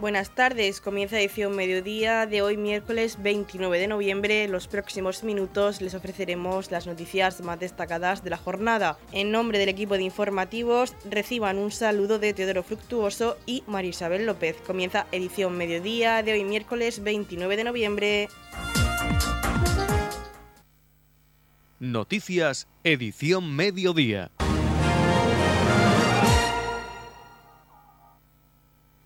Buenas tardes, comienza edición mediodía de hoy miércoles 29 de noviembre. En los próximos minutos les ofreceremos las noticias más destacadas de la jornada. En nombre del equipo de informativos reciban un saludo de Teodoro Fructuoso y María Isabel López. Comienza edición mediodía de hoy miércoles 29 de noviembre. Noticias, edición mediodía.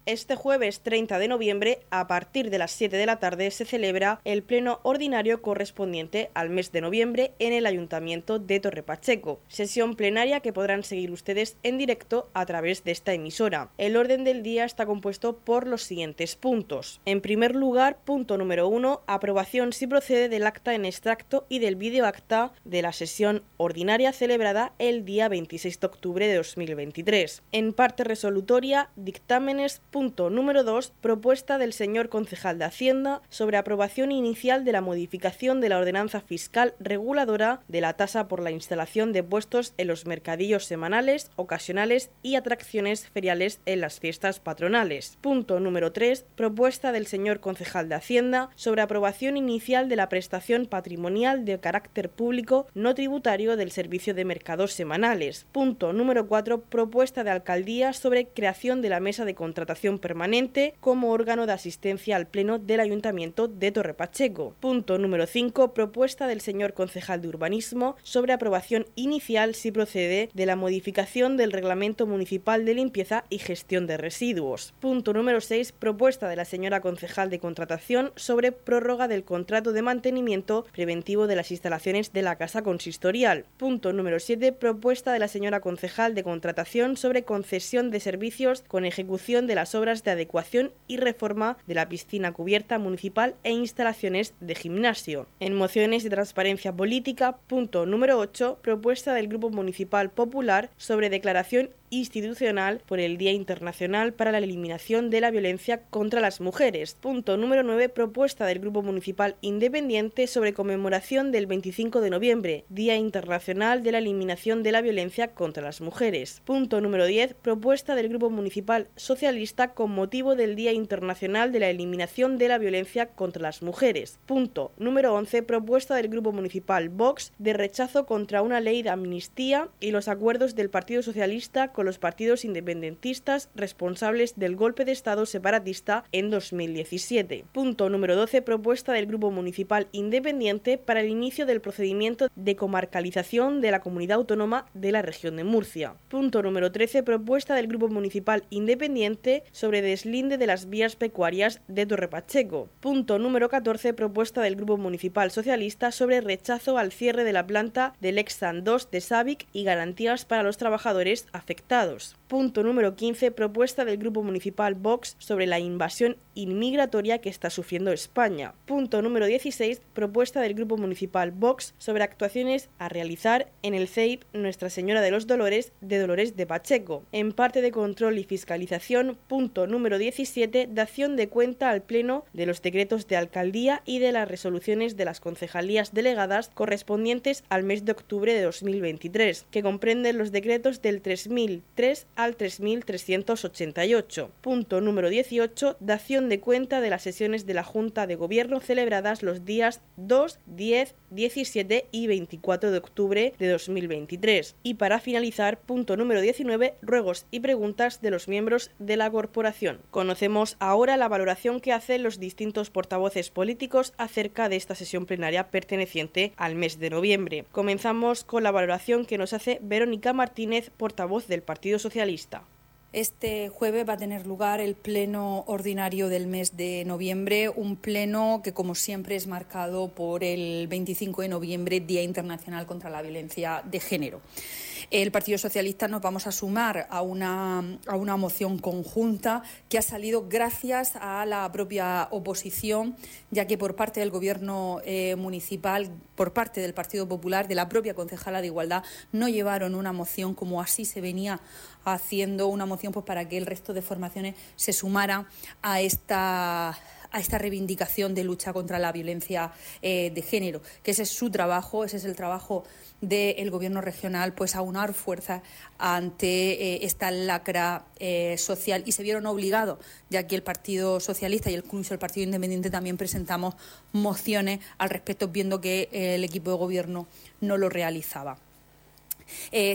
Este jueves 30 de noviembre, a partir de las 7 de la tarde, se celebra el pleno ordinario correspondiente al mes de noviembre en el Ayuntamiento de Torre Pacheco, sesión plenaria que podrán seguir ustedes en directo a través de esta emisora. El orden del día está compuesto por los siguientes puntos. En primer lugar, punto número 1, aprobación si procede del acta en extracto y del vídeo acta de la sesión ordinaria celebrada el día 26 de octubre de 2023. En parte resolutoria, dictámenes Punto número 2. Propuesta del señor concejal de Hacienda sobre aprobación inicial de la modificación de la ordenanza fiscal reguladora de la tasa por la instalación de puestos en los mercadillos semanales, ocasionales y atracciones feriales en las fiestas patronales. Punto número 3. Propuesta del señor concejal de Hacienda sobre aprobación inicial de la prestación patrimonial de carácter público no tributario del servicio de mercados semanales. Punto número 4. Propuesta de alcaldía sobre creación de la mesa de contratación permanente como órgano de asistencia al Pleno del Ayuntamiento de Torre Pacheco. Punto número 5. Propuesta del señor concejal de Urbanismo sobre aprobación inicial, si procede, de la modificación del Reglamento Municipal de Limpieza y Gestión de Residuos. Punto número 6. Propuesta de la señora concejal de Contratación sobre prórroga del contrato de mantenimiento preventivo de las instalaciones de la Casa Consistorial. Punto número 7. Propuesta de la señora concejal de Contratación sobre concesión de servicios con ejecución de las obras de adecuación y reforma de la piscina cubierta municipal e instalaciones de gimnasio. En mociones de transparencia política, punto número 8, propuesta del Grupo Municipal Popular sobre declaración institucional por el Día Internacional para la Eliminación de la Violencia contra las Mujeres. Punto número 9. Propuesta del Grupo Municipal Independiente sobre conmemoración del 25 de noviembre, Día Internacional de la Eliminación de la Violencia contra las Mujeres. Punto número 10. Propuesta del Grupo Municipal Socialista con motivo del Día Internacional de la Eliminación de la Violencia contra las Mujeres. Punto número 11. Propuesta del Grupo Municipal Vox de rechazo contra una ley de amnistía y los acuerdos del Partido Socialista con los partidos independentistas responsables del golpe de Estado separatista en 2017. Punto número 12. Propuesta del Grupo Municipal Independiente para el inicio del procedimiento de comarcalización de la comunidad autónoma de la región de Murcia. Punto número 13. Propuesta del Grupo Municipal Independiente sobre deslinde de las vías pecuarias de Torre Pacheco. Punto número 14. Propuesta del Grupo Municipal Socialista sobre rechazo al cierre de la planta del Exxon 2 de Savic y garantías para los trabajadores afectados afectados. Punto número 15. Propuesta del Grupo Municipal Vox sobre la invasión inmigratoria que está sufriendo España. Punto número 16. Propuesta del Grupo Municipal Vox sobre actuaciones a realizar en el CEIP Nuestra Señora de los Dolores de Dolores de Pacheco. En parte de control y fiscalización. Punto número 17. Dación de cuenta al Pleno de los decretos de alcaldía y de las resoluciones de las concejalías delegadas correspondientes al mes de octubre de 2023, que comprenden los decretos del 3000 3 al 3388. Punto número 18. Dación de cuenta de las sesiones de la Junta de Gobierno celebradas los días 2, 10, 17 y 24 de octubre de 2023. Y para finalizar, punto número 19. Ruegos y preguntas de los miembros de la corporación. Conocemos ahora la valoración que hacen los distintos portavoces políticos acerca de esta sesión plenaria perteneciente al mes de noviembre. Comenzamos con la valoración que nos hace Verónica Martínez, portavoz del Partido Socialista. Este jueves va a tener lugar el pleno ordinario del mes de noviembre, un pleno que, como siempre, es marcado por el 25 de noviembre, Día Internacional contra la Violencia de Género. El Partido Socialista nos vamos a sumar a una, a una moción conjunta que ha salido gracias a la propia oposición, ya que por parte del Gobierno eh, municipal, por parte del Partido Popular, de la propia concejala de Igualdad, no llevaron una moción como así se venía haciendo una moción pues, para que el resto de formaciones se sumara a esta esta reivindicación de lucha contra la violencia eh, de género, que ese es su trabajo, ese es el trabajo del Gobierno regional, pues aunar fuerzas ante eh, esta lacra eh, social y se vieron obligados, ya que el Partido Socialista y incluso el Partido Independiente también presentamos mociones al respecto, viendo que el equipo de Gobierno no lo realizaba.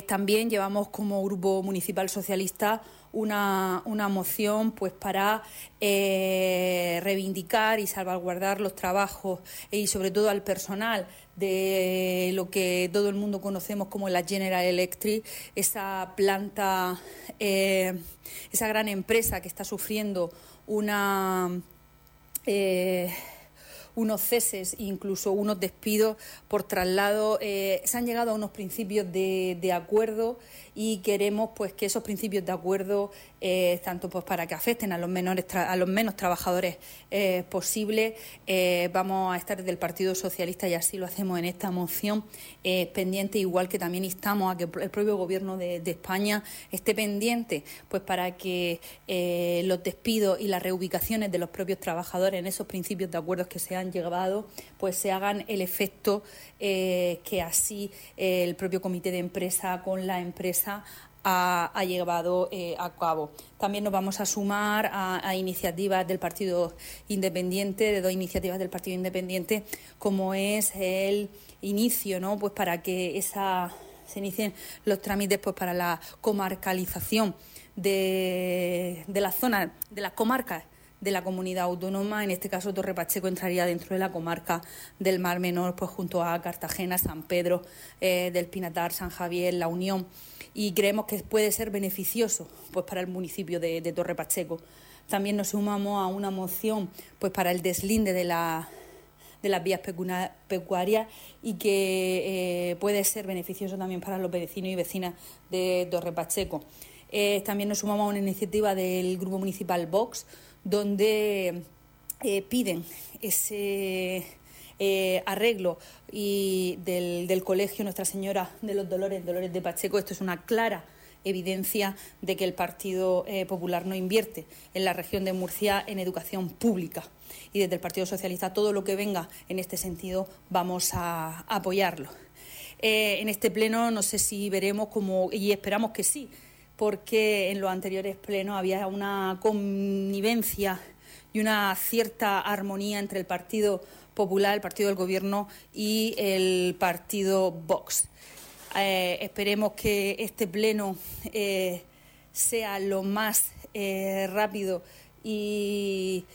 también llevamos como Grupo Municipal Socialista una, una moción pues para eh, reivindicar y salvaguardar los trabajos y sobre todo al personal de lo que todo el mundo conocemos como la General Electric, esa planta, eh, esa gran empresa que está sufriendo eh, unos ceses, incluso unos despidos por traslado. se han llegado a unos principios de acuerdo y queremos pues que esos principios de acuerdo eh, tanto pues para que afecten a los menores a los menos trabajadores eh, posible eh, vamos a estar desde el Partido Socialista y así lo hacemos en esta moción pendiente igual que también instamos a que el propio gobierno de, España esté pendiente pues para que los despidos y las reubicaciones de los propios trabajadores en esos principios de acuerdos que se han llegado pues se hagan el efecto que así el propio comité de empresa con la empresa ha, llevado eh, a cabo. También nos vamos a sumar a, iniciativas del Partido Independiente, de dos iniciativas del Partido Independiente, como es el inicio, ¿no? Pues para que esa se inicien los trámites pues para la comarcalización de, de la zona, de las comarcas de la comunidad autónoma, en este caso Torre Pacheco entraría dentro de la comarca del Mar Menor, pues junto a Cartagena, San Pedro eh, del Pinatar, San Javier, La Unión y creemos que puede ser beneficioso pues, para el municipio de, Torre Pacheco. También nos sumamos a una moción pues, para el deslinde de, la, de las vías pecuarias y que eh, puede ser beneficioso también para los vecinos y vecinas de Torre Pacheco. Eh, también nos sumamos a una iniciativa del Grupo Municipal Vox, donde eh, piden ese eh, arreglo y del, colegio Nuestra Señora de los Dolores, Dolores de Pacheco, esto es una clara evidencia de que el Partido eh, Popular no invierte en la región de Murcia en educación pública. Y desde el Partido Socialista todo lo que venga en este sentido vamos a, apoyarlo. En este pleno no sé si veremos como, y esperamos que sí, porque en los anteriores plenos había una connivencia y una cierta armonía entre el Partido Popular, el partido del Gobierno y el partido Vox. Eh, esperemos que este pleno eh, sea lo más eh, rápido y,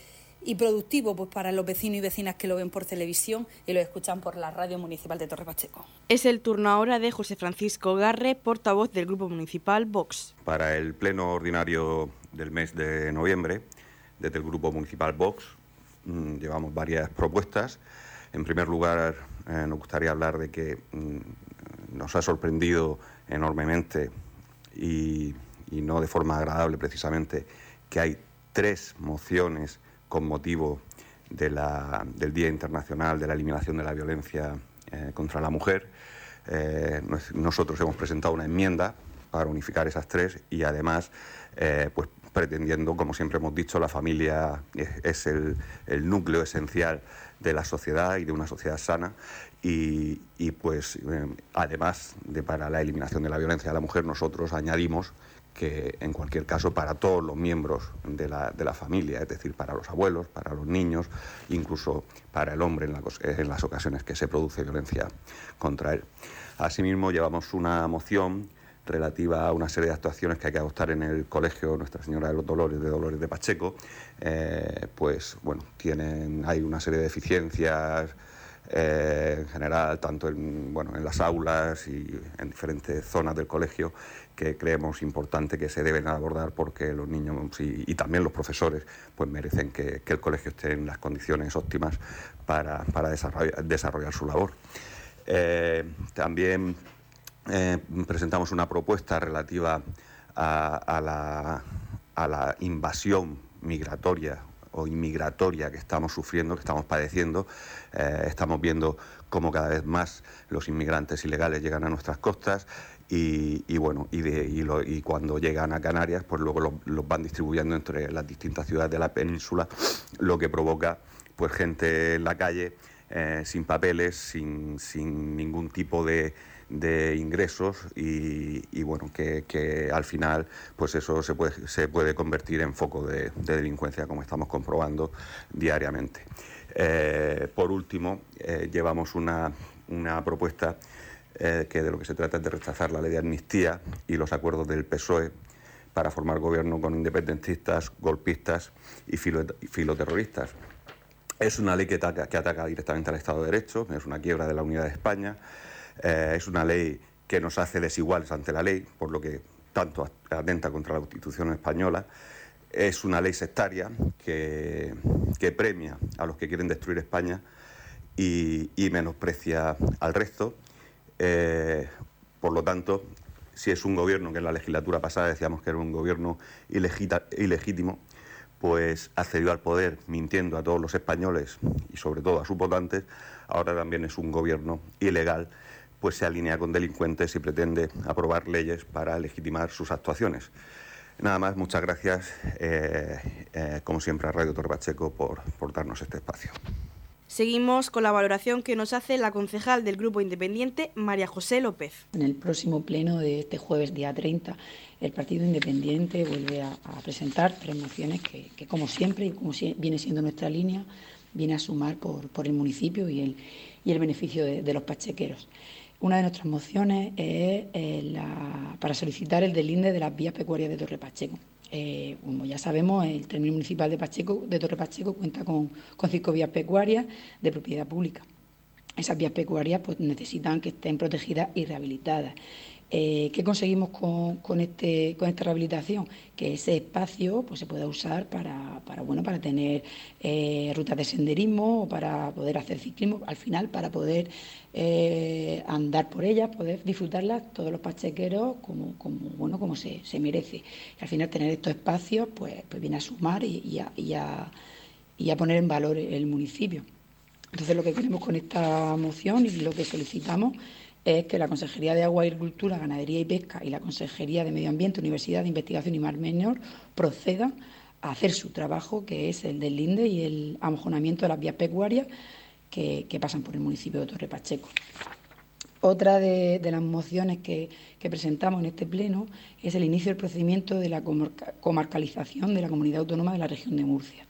productivo pues, para los vecinos y vecinas que lo ven por televisión y lo escuchan por la radio municipal de Torre Pacheco. Es el turno ahora de José Francisco Garre, portavoz del Grupo Municipal Vox. Para el pleno ordinario del mes de noviembre, desde el Grupo Municipal Vox, Mm, llevamos varias propuestas. En primer lugar, eh, nos gustaría hablar de que mm, nos ha sorprendido enormemente y, no de forma agradable precisamente que hay tres mociones con motivo del Día Internacional de la Eliminación de la Violencia eh, contra la Mujer. Eh, nosotros hemos presentado una enmienda para unificar esas tres y además pues pretendiendo, como siempre hemos dicho, la familia es, el, núcleo esencial de la sociedad y de una sociedad sana y, pues eh, además de para la eliminación de la violencia de la mujer nosotros añadimos que en cualquier caso para todos los miembros de la, de la familia, es decir, para los abuelos, para los niños, incluso para el hombre en, en las ocasiones que se produce violencia contra él. Asimismo, llevamos una moción relativa a una serie de actuaciones que hay que adoptar en el colegio Nuestra Señora de los Dolores de Dolores de Pacheco, eh, pues bueno, tienen, hay una serie de deficiencias eh, en general, tanto en, bueno, en las aulas y en diferentes zonas del colegio, que creemos importante que se deben abordar porque los niños y, también los profesores pues merecen que, el colegio esté en las condiciones óptimas para, desarrollar, su labor. Eh, también eh, presentamos una propuesta relativa a, la, invasión migratoria o inmigratoria que estamos sufriendo, que estamos padeciendo. Eh, estamos viendo cómo cada vez más los inmigrantes ilegales llegan a nuestras costas y, bueno, y, cuando llegan a Canarias, pues luego los, van distribuyendo entre las distintas ciudades de la península, lo que provoca pues gente en la calle eh, sin papeles, sin, ningún tipo de, ingresos y, bueno, que, al final pues eso se puede, se puede convertir en foco de, delincuencia como estamos comprobando diariamente. Eh, por último, eh, llevamos una, una propuesta eh, que de lo que se trata es de rechazar la ley de amnistía y los acuerdos del PSOE para formar gobierno con independentistas, golpistas y, filoterroristas. Es una ley que ataca, que ataca, directamente al Estado de Derecho, es una quiebra de la unidad de España, eh, es una ley que nos hace desiguales ante la ley, por lo que tanto atenta contra la Constitución española. Es una ley sectaria que, premia a los que quieren destruir España y menosprecia al resto. Eh, por lo tanto, si es un gobierno que en la legislatura pasada decíamos que era un gobierno ilegítimo, pues accedió al poder mintiendo a todos los españoles y sobre todo a sus votantes, ahora también es un gobierno ilegal, pues se alinea con delincuentes y pretende aprobar leyes para legitimar sus actuaciones. Nada más, muchas gracias, eh, eh, como siempre, a Radio Torre Pacheco por, por darnos este espacio. Seguimos con la valoración que nos hace la concejal del Grupo Independiente, María José López. En el próximo pleno de este jueves, día 30, el Partido Independiente vuelve a, presentar tres mociones que, como siempre y como viene siendo nuestra línea, viene a sumar por, el municipio y el, y el beneficio de, los pachequeros. Una de nuestras mociones es eh, para solicitar el delinde de las vías pecuarias de Torre Pacheco. Eh, como ya sabemos, el término municipal de, Pacheco, de Torre Pacheco cuenta con, cinco vías pecuarias de propiedad pública. Esas vías pecuarias pues, necesitan que estén protegidas y rehabilitadas. Eh, ¿Qué conseguimos con, este, con esta rehabilitación? Que ese espacio pues, se pueda usar para, bueno, para tener eh, rutas de senderismo o para poder hacer ciclismo, al final para poder eh, andar por ellas, poder disfrutarlas todos los pachequeros como, bueno, como se, merece. Al final tener estos espacios pues, pues viene a sumar y a poner en valor el municipio. Entonces lo que queremos con esta moción y lo que solicitamos es que la Consejería de Agua, Agricultura, Ganadería y Pesca y la Consejería de Medio Ambiente, Universidad de Investigación y Mar Menor procedan a hacer su trabajo, que es el del linde y el amojonamiento de las vías pecuarias que, pasan por el municipio de Torre Pacheco. Otra de, las mociones que, presentamos en este pleno es el inicio del procedimiento de la comarcalización de la comunidad autónoma de la región de Murcia.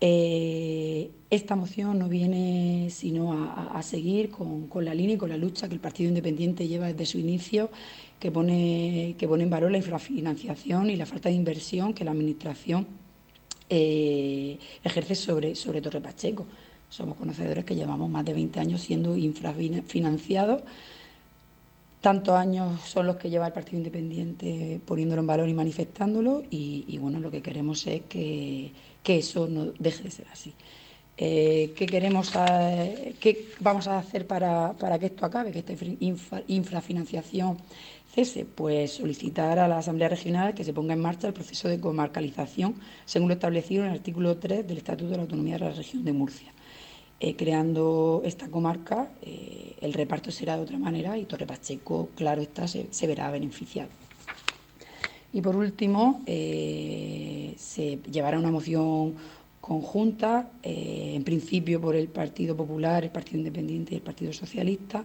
Eh, esta moción no viene sino a, seguir con, la línea y con la lucha que el Partido Independiente lleva desde su inicio, que pone, que pone en valor la infrafinanciación y la falta de inversión que la Administración eh, ejerce sobre, sobre Torre Pacheco. Somos conocedores que llevamos más de 20 años siendo infrafinanciados. Tantos años son los que lleva el Partido Independiente poniéndolo en valor y manifestándolo y bueno, lo que queremos es que que eso no deje de ser así. Eh, ¿qué, queremos ¿Qué vamos a hacer para, que esto acabe, que esta infrafinanciación cese? Pues solicitar a la Asamblea Regional que se ponga en marcha el proceso de comarcalización, según lo establecido en el artículo 3 del Estatuto de la Autonomía de la Región de Murcia. Eh, creando esta comarca, eh, el reparto será de otra manera y Torre Pacheco, claro está, se verá beneficiado. Y por último, eh, se llevará una moción conjunta, eh, en principio por el Partido Popular, el Partido Independiente y el Partido Socialista,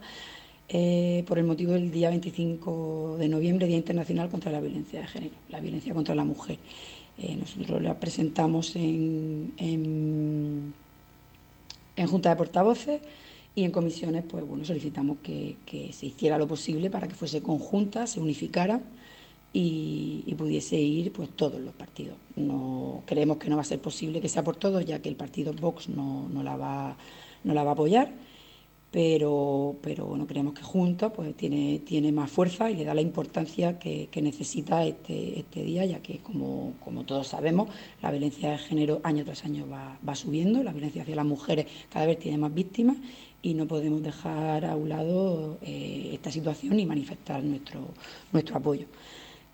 eh, por el motivo del día 25 de noviembre, Día Internacional contra la Violencia de Género, la violencia contra la mujer. nosotros la presentamos en, en, Junta de Portavoces y en comisiones, pues bueno, solicitamos que, que se hiciera lo posible para que fuese conjunta, se unificara y, pudiese ir pues todos los partidos. No creemos que no va a ser posible que sea por todos, ya que el partido Vox no, no la va no la va a apoyar, pero pero bueno creemos que juntos pues tiene tiene más fuerza y le da la importancia que, necesita este, este día, ya que como, como todos sabemos la violencia de género año tras año va, va subiendo, la violencia hacia las mujeres cada vez tiene más víctimas y no podemos dejar a un lado eh, esta situación y manifestar nuestro nuestro apoyo.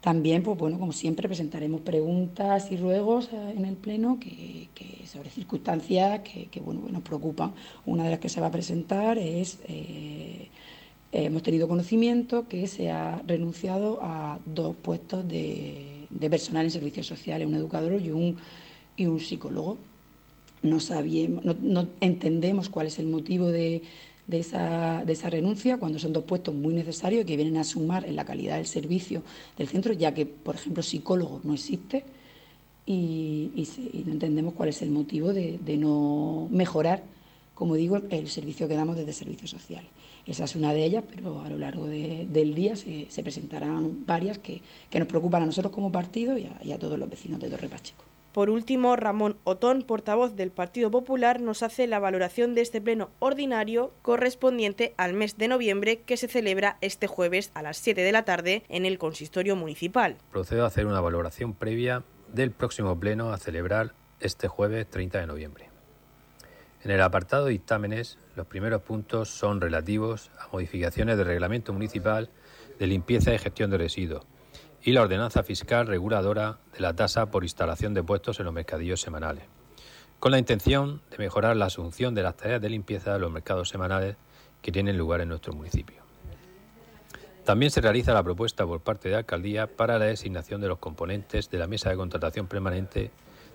También, pues bueno, como siempre, presentaremos preguntas y ruegos eh, en el Pleno que, sobre circunstancias que, bueno, nos preocupan. Una de las que se va a presentar es eh, hemos tenido conocimiento que se ha renunciado a dos puestos de, personal en servicios sociales, un educador y un, y un psicólogo. No, sabíamos, no, entendemos cuál es el motivo de, esa, de, esa, renuncia cuando son dos puestos muy necesarios que vienen a sumar en la calidad del servicio del centro, ya que, por ejemplo, psicólogo no existe y, no entendemos cuál es el motivo de, no mejorar, como digo, el, servicio que damos desde servicios sociales. Esa es una de ellas, pero a lo largo del día se, presentarán varias que, nos preocupan a nosotros como partido y a, todos los vecinos de Torre Pacheco. Por último, Ramón Otón, portavoz del Partido Popular, nos hace la valoración de este pleno ordinario correspondiente al mes de noviembre que se celebra este jueves a las 7 de la tarde en el consistorio municipal. Procedo a hacer una valoración previa del próximo pleno a celebrar este jueves 30 de noviembre. En el apartado de dictámenes, los primeros puntos son relativos a modificaciones del reglamento municipal de limpieza y gestión de residuos y la ordenanza fiscal reguladora de la tasa por instalación de puestos en los mercadillos semanales, con la intención de mejorar la asunción de las tareas de limpieza de los mercados semanales que tienen lugar en nuestro municipio. También se realiza la propuesta por parte de la Alcaldía para la designación de los componentes de la mesa de contratación permanente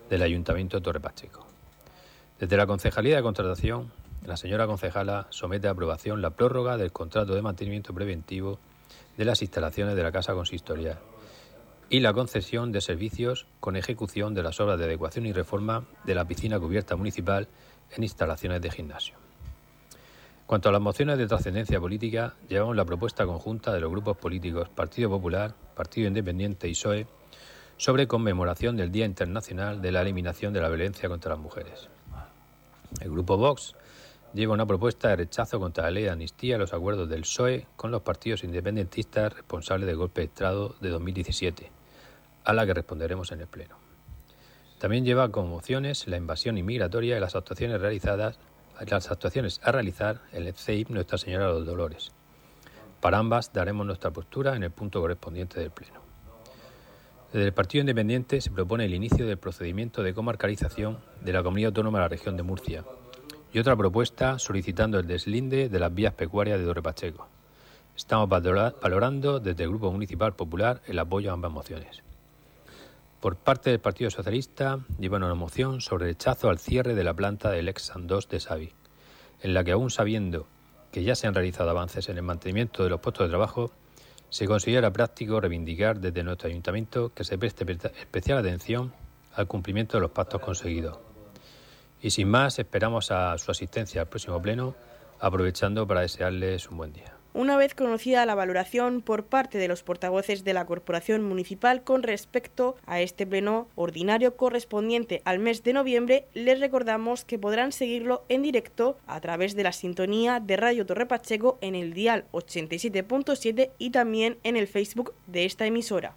del Ayuntamiento de Torre Pacheco. Desde la Concejalía de Contratación, la señora concejala somete a aprobación la prórroga del contrato de mantenimiento preventivo de las instalaciones de la Casa Consistorial y la concesión de servicios con ejecución de las obras de adecuación y reforma de la piscina cubierta municipal en instalaciones de gimnasio. Cuanto a las mociones de trascendencia política, llevamos la propuesta conjunta de los grupos políticos Partido Popular, Partido Independiente y PSOE sobre conmemoración del Día Internacional de la Eliminación de la Violencia contra las Mujeres. El grupo Vox lleva una propuesta de rechazo contra la ley de amnistía a los acuerdos del PSOE con los partidos independentistas responsables del golpe de Estado de 2017, a la que responderemos en el Pleno. También lleva como mociones la invasión inmigratoria y las actuaciones a realizar el CEIP Nuestra Señora de los Dolores. Para ambas daremos nuestra postura en el punto correspondiente del Pleno. Desde el Partido Independiente se propone el inicio del procedimiento de comarcalización de la Comunidad Autónoma de la Región de Murcia y otra propuesta solicitando el deslinde de las vías pecuarias de Torre Pacheco. Estamos valorando desde el Grupo Municipal Popular el apoyo a ambas mociones. Por parte del Partido Socialista llevan una moción sobre rechazo al cierre de la planta del ex 2 de Savi, en la que aún sabiendo que ya se han realizado avances en el mantenimiento de los puestos de trabajo, se considera práctico reivindicar desde nuestro ayuntamiento que se preste especial atención al cumplimiento de los pactos conseguidos. Y sin más, esperamos a su asistencia al próximo pleno, aprovechando para desearles un buen día una vez conocida la valoración por parte de los portavoces de la Corporación Municipal con respecto a este pleno ordinario correspondiente al mes de noviembre, les recordamos que podrán seguirlo en directo a través de la sintonía de Radio Torre Pacheco en el dial 87.7 y también en el Facebook de esta emisora.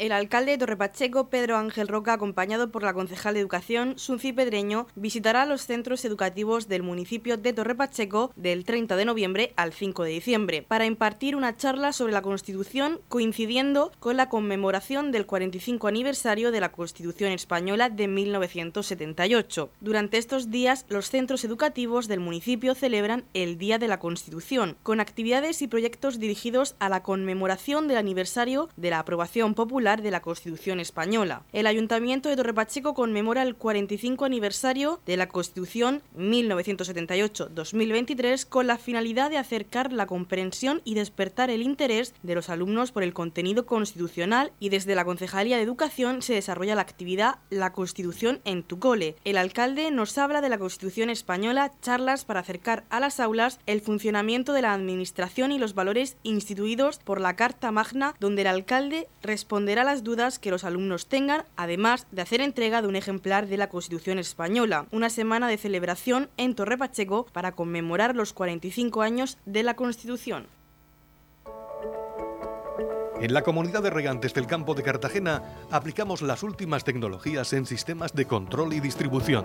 El alcalde de Torrepacheco, Pedro Ángel Roca, acompañado por la concejal de Educación, Sunci Pedreño, visitará los centros educativos del municipio de Torrepacheco del 30 de noviembre al 5 de diciembre para impartir una charla sobre la Constitución coincidiendo con la conmemoración del 45 aniversario de la Constitución española de 1978. Durante estos días, los centros educativos del municipio celebran el Día de la Constitución, con actividades y proyectos dirigidos a la conmemoración del aniversario de la aprobación popular de la Constitución española. El Ayuntamiento de Torrepacheco conmemora el 45 aniversario de la Constitución 1978-2023 con la finalidad de acercar la comprensión y despertar el interés de los alumnos por el contenido constitucional y desde la Concejalía de Educación se desarrolla la actividad La Constitución en tu cole. El alcalde nos habla de la Constitución española, charlas para acercar a las aulas el funcionamiento de la Administración y los valores instituidos por la Carta Magna, donde el alcalde responderá las dudas que los alumnos tengan, además de hacer entrega de un ejemplar de la Constitución española. Una semana de celebración en Torre Pacheco para conmemorar los 45 años de la Constitución. En la comunidad de regantes del campo de Cartagena aplicamos las últimas tecnologías en sistemas de control y distribución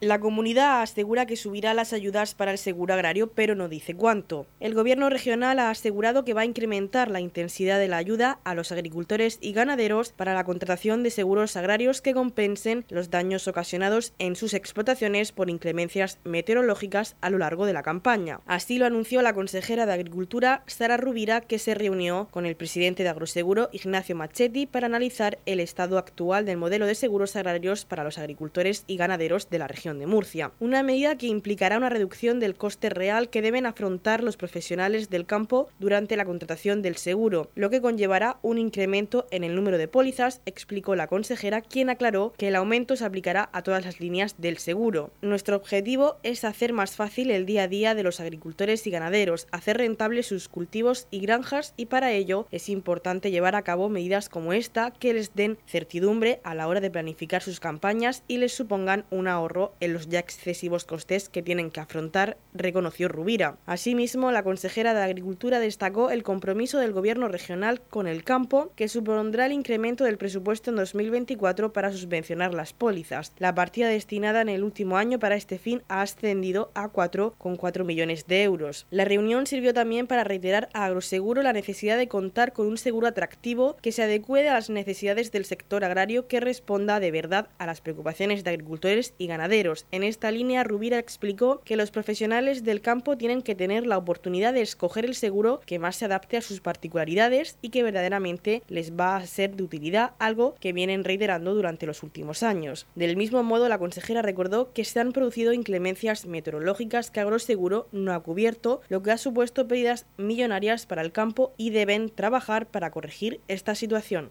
La comunidad asegura que subirá las ayudas para el seguro agrario, pero no dice cuánto. El gobierno regional ha asegurado que va a incrementar la intensidad de la ayuda a los agricultores y ganaderos para la contratación de seguros agrarios que compensen los daños ocasionados en sus explotaciones por inclemencias meteorológicas a lo largo de la campaña. Así lo anunció la consejera de Agricultura, Sara Rubira, que se reunió con el presidente de Agroseguro, Ignacio Machetti, para analizar el estado actual del modelo de seguros agrarios para los agricultores y ganaderos de la región de Murcia, una medida que implicará una reducción del coste real que deben afrontar los profesionales del campo durante la contratación del seguro, lo que conllevará un incremento en el número de pólizas, explicó la consejera, quien aclaró que el aumento se aplicará a todas las líneas del seguro. Nuestro objetivo es hacer más fácil el día a día de los agricultores y ganaderos, hacer rentables sus cultivos y granjas y para ello es importante llevar a cabo medidas como esta que les den certidumbre a la hora de planificar sus campañas y les supongan un ahorro en los ya excesivos costes que tienen que afrontar, reconoció Rubira. Asimismo, la consejera de Agricultura destacó el compromiso del Gobierno regional con el campo, que supondrá el incremento del presupuesto en 2024 para subvencionar las pólizas. La partida destinada en el último año para este fin ha ascendido a 4,4 millones de euros. La reunión sirvió también para reiterar a Agroseguro la necesidad de contar con un seguro atractivo que se adecue a las necesidades del sector agrario que responda de verdad a las preocupaciones de agricultores y ganaderos en esta línea, Rubira explicó que los profesionales del campo tienen que tener la oportunidad de escoger el seguro que más se adapte a sus particularidades y que verdaderamente les va a ser de utilidad, algo que vienen reiterando durante los últimos años. Del mismo modo, la consejera recordó que se han producido inclemencias meteorológicas que Agroseguro no ha cubierto, lo que ha supuesto pérdidas millonarias para el campo y deben trabajar para corregir esta situación.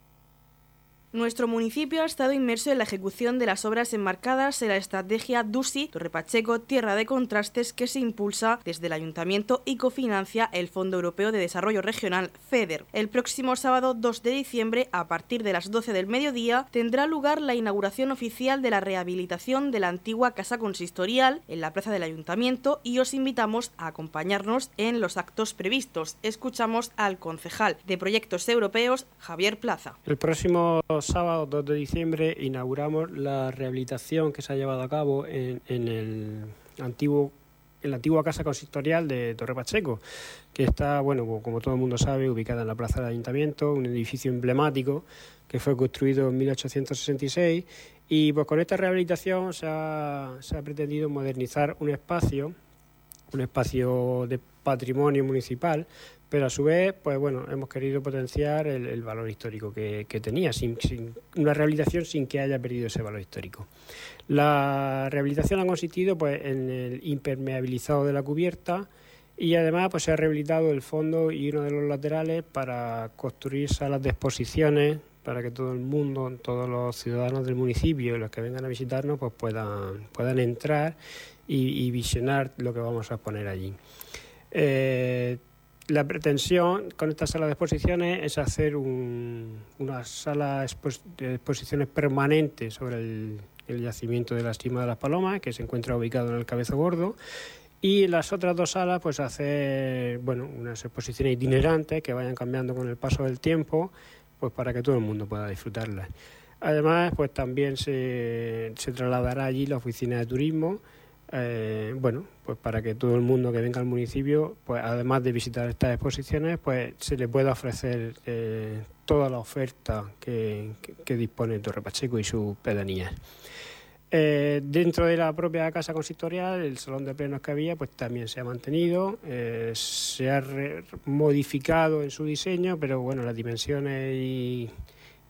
Nuestro municipio ha estado inmerso en la ejecución de las obras enmarcadas en la estrategia DUSI Torre Pacheco Tierra de Contrastes que se impulsa desde el Ayuntamiento y cofinancia el Fondo Europeo de Desarrollo Regional FEDER. El próximo sábado 2 de diciembre, a partir de las 12 del mediodía, tendrá lugar la inauguración oficial de la rehabilitación de la antigua Casa Consistorial en la plaza del Ayuntamiento y os invitamos a acompañarnos en los actos previstos. Escuchamos al concejal de Proyectos Europeos, Javier Plaza. El próximo sábado 2 de diciembre inauguramos la rehabilitación que se ha llevado a cabo en, el antiguo en la antigua casa consistorial de Torre Pacheco, que está, bueno, como todo el mundo sabe, ubicada en la plaza del ayuntamiento, un edificio emblemático que fue construido en 1866 y pues con esta rehabilitación se ha, se ha pretendido modernizar un espacio, un espacio de patrimonio municipal, pero a su vez, pues bueno, hemos querido potenciar el, valor histórico que, tenía, sin, una rehabilitación sin que haya perdido ese valor histórico. La rehabilitación ha consistido pues, en el impermeabilizado de la cubierta y además pues, se ha rehabilitado el fondo y uno de los laterales para construir salas de exposiciones para que todo el mundo, todos los ciudadanos del municipio y los que vengan a visitarnos pues puedan, puedan entrar y, visionar lo que vamos a exponer allí. Eh, la pretensión con esta sala de exposiciones es hacer una sala de exposiciones permanente sobre el, yacimiento de la estima de las palomas, que se encuentra ubicado en el Cabezo Gordo, y las otras dos salas, pues hacer bueno, unas exposiciones itinerantes que vayan cambiando con el paso del tiempo, pues para que todo el mundo pueda disfrutarlas. Además, pues también se, se trasladará allí la oficina de turismo, eh, bueno, pues para que todo el mundo que venga al municipio, pues además de visitar estas exposiciones, pues se le pueda ofrecer eh, toda la oferta que, dispone Torre Pacheco y sus pedanías. Eh, dentro de la propia casa consistorial, el salón de plenos que había, pues también se ha mantenido, se ha modificado en su diseño, pero bueno, las dimensiones y,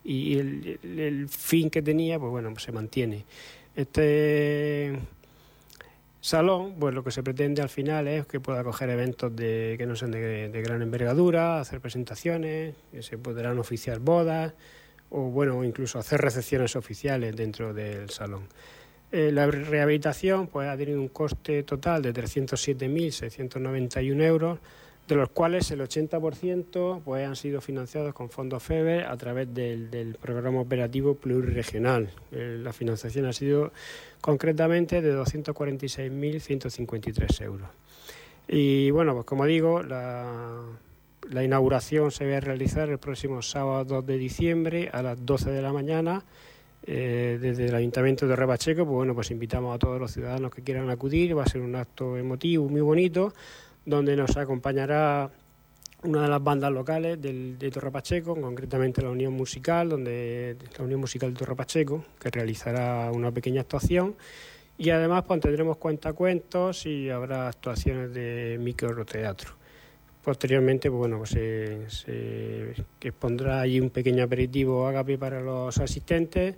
el, fin que tenía, pues bueno, se mantiene. Este Salón, pues lo que se pretende al final es que pueda acoger eventos de, que no sean de, gran envergadura, hacer presentaciones, que se podrán oficiar bodas o bueno, incluso hacer recepciones oficiales dentro del salón. Eh, la rehabilitación pues, ha tenido un coste total de 307.691 euros, de los cuales el 80% pues, han sido financiados con fondos FEBE a través del, programa operativo pluriregional. Eh, la financiación ha sido concretamente de 246.153 euros. Y bueno, pues como digo, la, inauguración se va a realizar el próximo sábado 2 de diciembre a las 12 de la mañana eh, desde el Ayuntamiento de Repacheco, pues bueno, pues invitamos a todos los ciudadanos que quieran acudir, va a ser un acto emotivo muy bonito, donde nos acompañará una de las bandas locales del, de Torre Pacheco, concretamente la Unión Musical, donde la Unión Musical de Torre Pacheco, que realizará una pequeña actuación. Y además pues, tendremos cuentacuentos y habrá actuaciones de microteatro. Posteriormente, pues, bueno, pues se, expondrá allí un pequeño aperitivo agape para los asistentes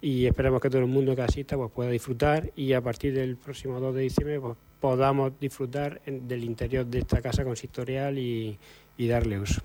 y esperamos que todo el mundo que asista pues, pueda disfrutar y a partir del próximo 2 de diciembre pues, podamos disfrutar del interior de esta casa consistorial y, darle uso.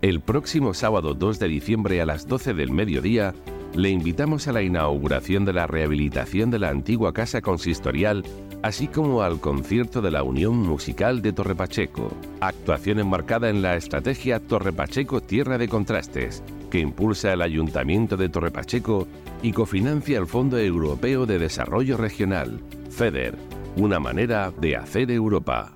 El próximo sábado 2 de diciembre a las 12 del mediodía le invitamos a la inauguración de la rehabilitación de la antigua casa consistorial, así como al concierto de la Unión Musical de Torre Pacheco, actuación enmarcada en la estrategia Torre Pacheco Tierra de Contrastes, que impulsa el Ayuntamiento de Torre Pacheco y cofinancia el Fondo Europeo de Desarrollo Regional, FEDER, una manera de hacer Europa.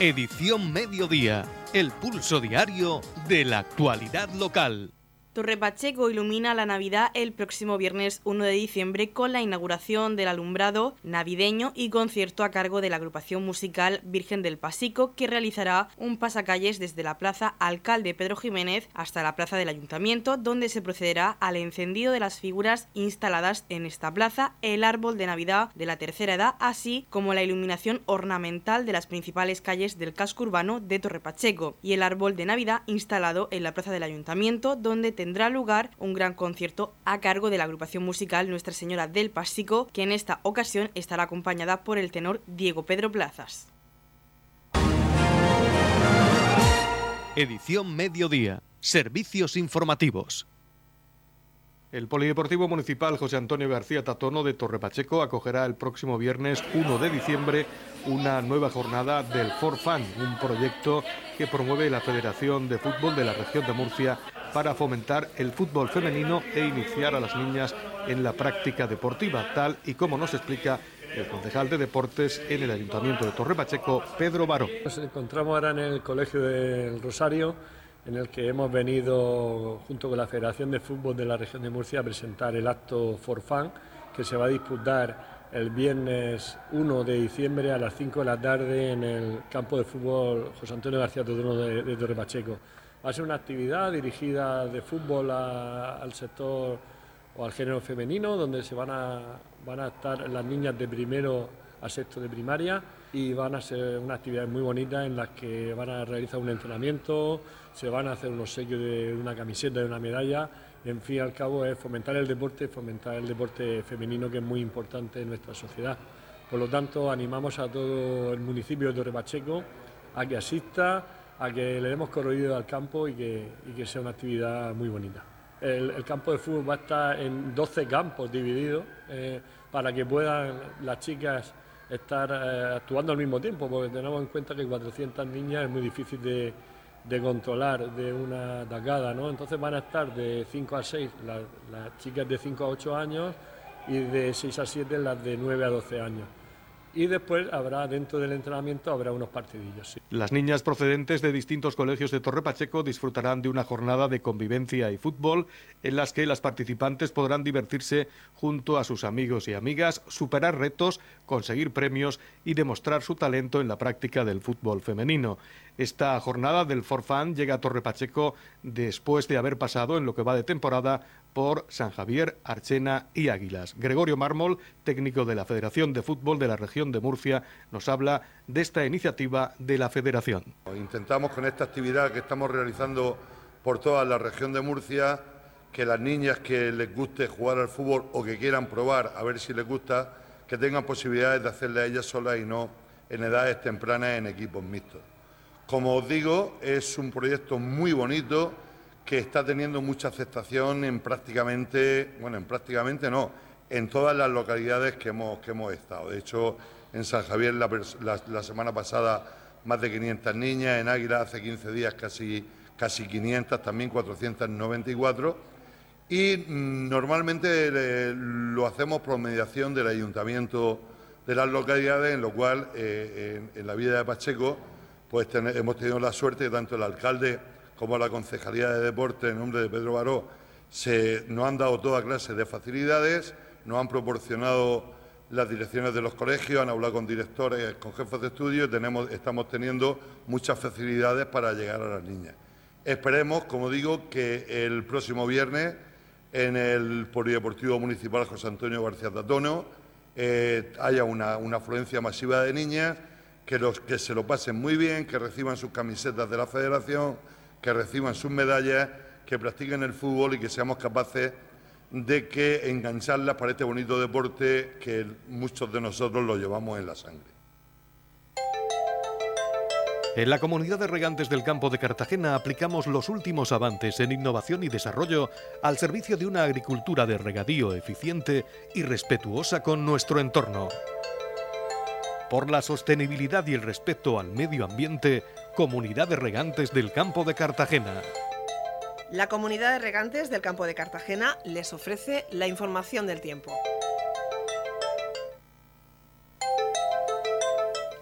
Edición Mediodía el pulso diario de la actualidad local. Torre Pacheco ilumina la Navidad el próximo viernes 1 de diciembre con la inauguración del alumbrado navideño y concierto a cargo de la agrupación musical Virgen del Pasico que realizará un pasacalles desde la Plaza Alcalde Pedro Jiménez hasta la Plaza del Ayuntamiento donde se procederá al encendido de las figuras instaladas en esta plaza, el árbol de Navidad de la tercera edad, así como la iluminación ornamental de las principales calles del casco urbano de Torre Pacheco y el árbol de Navidad instalado en la Plaza del Ayuntamiento donde tendrá lugar un gran concierto a cargo de la agrupación musical Nuestra Señora del Pasico, que en esta ocasión estará acompañada por el tenor Diego Pedro Plazas. Edición Mediodía. Servicios informativos. El Polideportivo Municipal José Antonio García Tatono de Torrepacheco acogerá el próximo viernes 1 de diciembre una nueva jornada del For Fun, un proyecto que promueve la Federación de Fútbol de la región de Murcia para fomentar el fútbol femenino e iniciar a las niñas en la práctica deportiva, tal y como nos explica el concejal de deportes en el Ayuntamiento de Torrepacheco, Pedro Baró. Nos encontramos ahora en el Colegio del Rosario en el que hemos venido junto con la Federación de Fútbol de la región de Murcia a presentar el acto For Fun que se va a disputar el viernes 1 de diciembre a las 5 de la tarde en el campo de fútbol José Antonio García Todono de, de Torre Pacheco. Va a ser una actividad dirigida de fútbol al sector o al género femenino, donde se van a, van a estar las niñas de primero a sexto de primaria y van a ser una actividad muy bonita en las que van a realizar un entrenamiento, se van a hacer unos sellos de una camiseta, de una medalla. En fin al cabo es fomentar el deporte, fomentar el deporte femenino que es muy importante en nuestra sociedad. Por lo tanto, animamos a todo el municipio de Torre Pacheco a que asista, a que le demos corrido al campo y que, que sea una actividad muy bonita. El, campo de fútbol va a estar en 12 campos divididos eh, para que puedan las chicas estar eh, actuando al mismo tiempo, porque tenemos en cuenta que 400 niñas es muy difícil de, controlar de una atacada, ¿no? Entonces van a estar de 5 a 6 las chicas de 5 a 8 años y de 6 a 7 las de 9 a 12 años y después habrá dentro del entrenamiento habrá unos partidillos. Las niñas procedentes de distintos colegios de Torre Pacheco disfrutarán de una jornada de convivencia y fútbol en las que las participantes podrán divertirse junto a sus amigos y amigas, superar retos, conseguir premios y demostrar su talento en la práctica del fútbol femenino. Esta jornada del Forfan llega a Torre Pacheco después de haber pasado en lo que va de temporada por San Javier, Archena y Águilas. Gregorio Mármol, técnico de la Federación de Fútbol de la región de Murcia, nos habla de esta iniciativa de la Federación. Intentamos con esta actividad que estamos realizando por toda la región de Murcia que las niñas que les guste jugar al fútbol o que quieran probar a ver si les gusta, que tengan posibilidades de hacerle a ellas solas y no en edades tempranas en equipos mixtos. Como os digo, es un proyecto muy bonito que está teniendo mucha aceptación en prácticamente, bueno, en prácticamente no, en todas las localidades que hemos, que hemos estado. De hecho, en San Javier la, semana pasada más de 500 niñas, en Águila hace 15 días casi, casi 500, también 494. Y mm, normalmente eh, lo hacemos por mediación del ayuntamiento de las localidades, en lo cual eh, en, la vida de Pacheco pues hemos tenido la suerte de tanto el alcalde como la Concejalía de Deporte en nombre de Pedro Baró se, nos han dado toda clase de facilidades, nos han proporcionado las direcciones de los colegios, han hablado con directores, con jefes de estudio y tenemos, estamos teniendo muchas facilidades para llegar a las niñas. Esperemos, como digo, que el próximo viernes en el Polideportivo Municipal José Antonio García Tatono eh, haya una, una, afluencia masiva de niñas, que, los, que se lo pasen muy bien, que reciban sus camisetas de la federación, que reciban sus medallas, que practiquen el fútbol y que seamos capaces de que engancharlas para este bonito deporte que muchos de nosotros lo llevamos en la sangre. En la comunidad de regantes del campo de Cartagena aplicamos los últimos avances en innovación y desarrollo al servicio de una agricultura de regadío eficiente y respetuosa con nuestro entorno. Por la sostenibilidad y el respeto al medio ambiente, Comunidad de Regantes del Campo de Cartagena. La Comunidad de Regantes del Campo de Cartagena les ofrece la información del tiempo.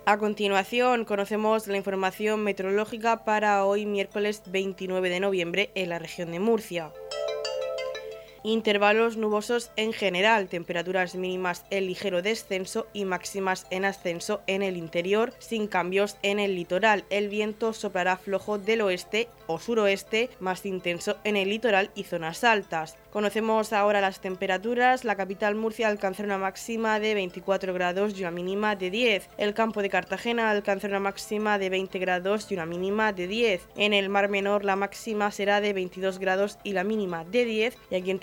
A continuación, conocemos la información meteorológica para hoy miércoles 29 de noviembre en la región de Murcia. Intervalos nubosos en general, temperaturas mínimas en ligero descenso y máximas en ascenso en el interior, sin cambios en el litoral. El viento soplará flojo del oeste o suroeste, más intenso en el litoral y zonas altas. Conocemos ahora las temperaturas. La capital Murcia alcanzará una máxima de 24 grados y una mínima de 10. El campo de Cartagena alcanzará una máxima de 20 grados y una mínima de 10. En el Mar Menor la máxima será de 22 grados y la mínima de 10. Y aquí en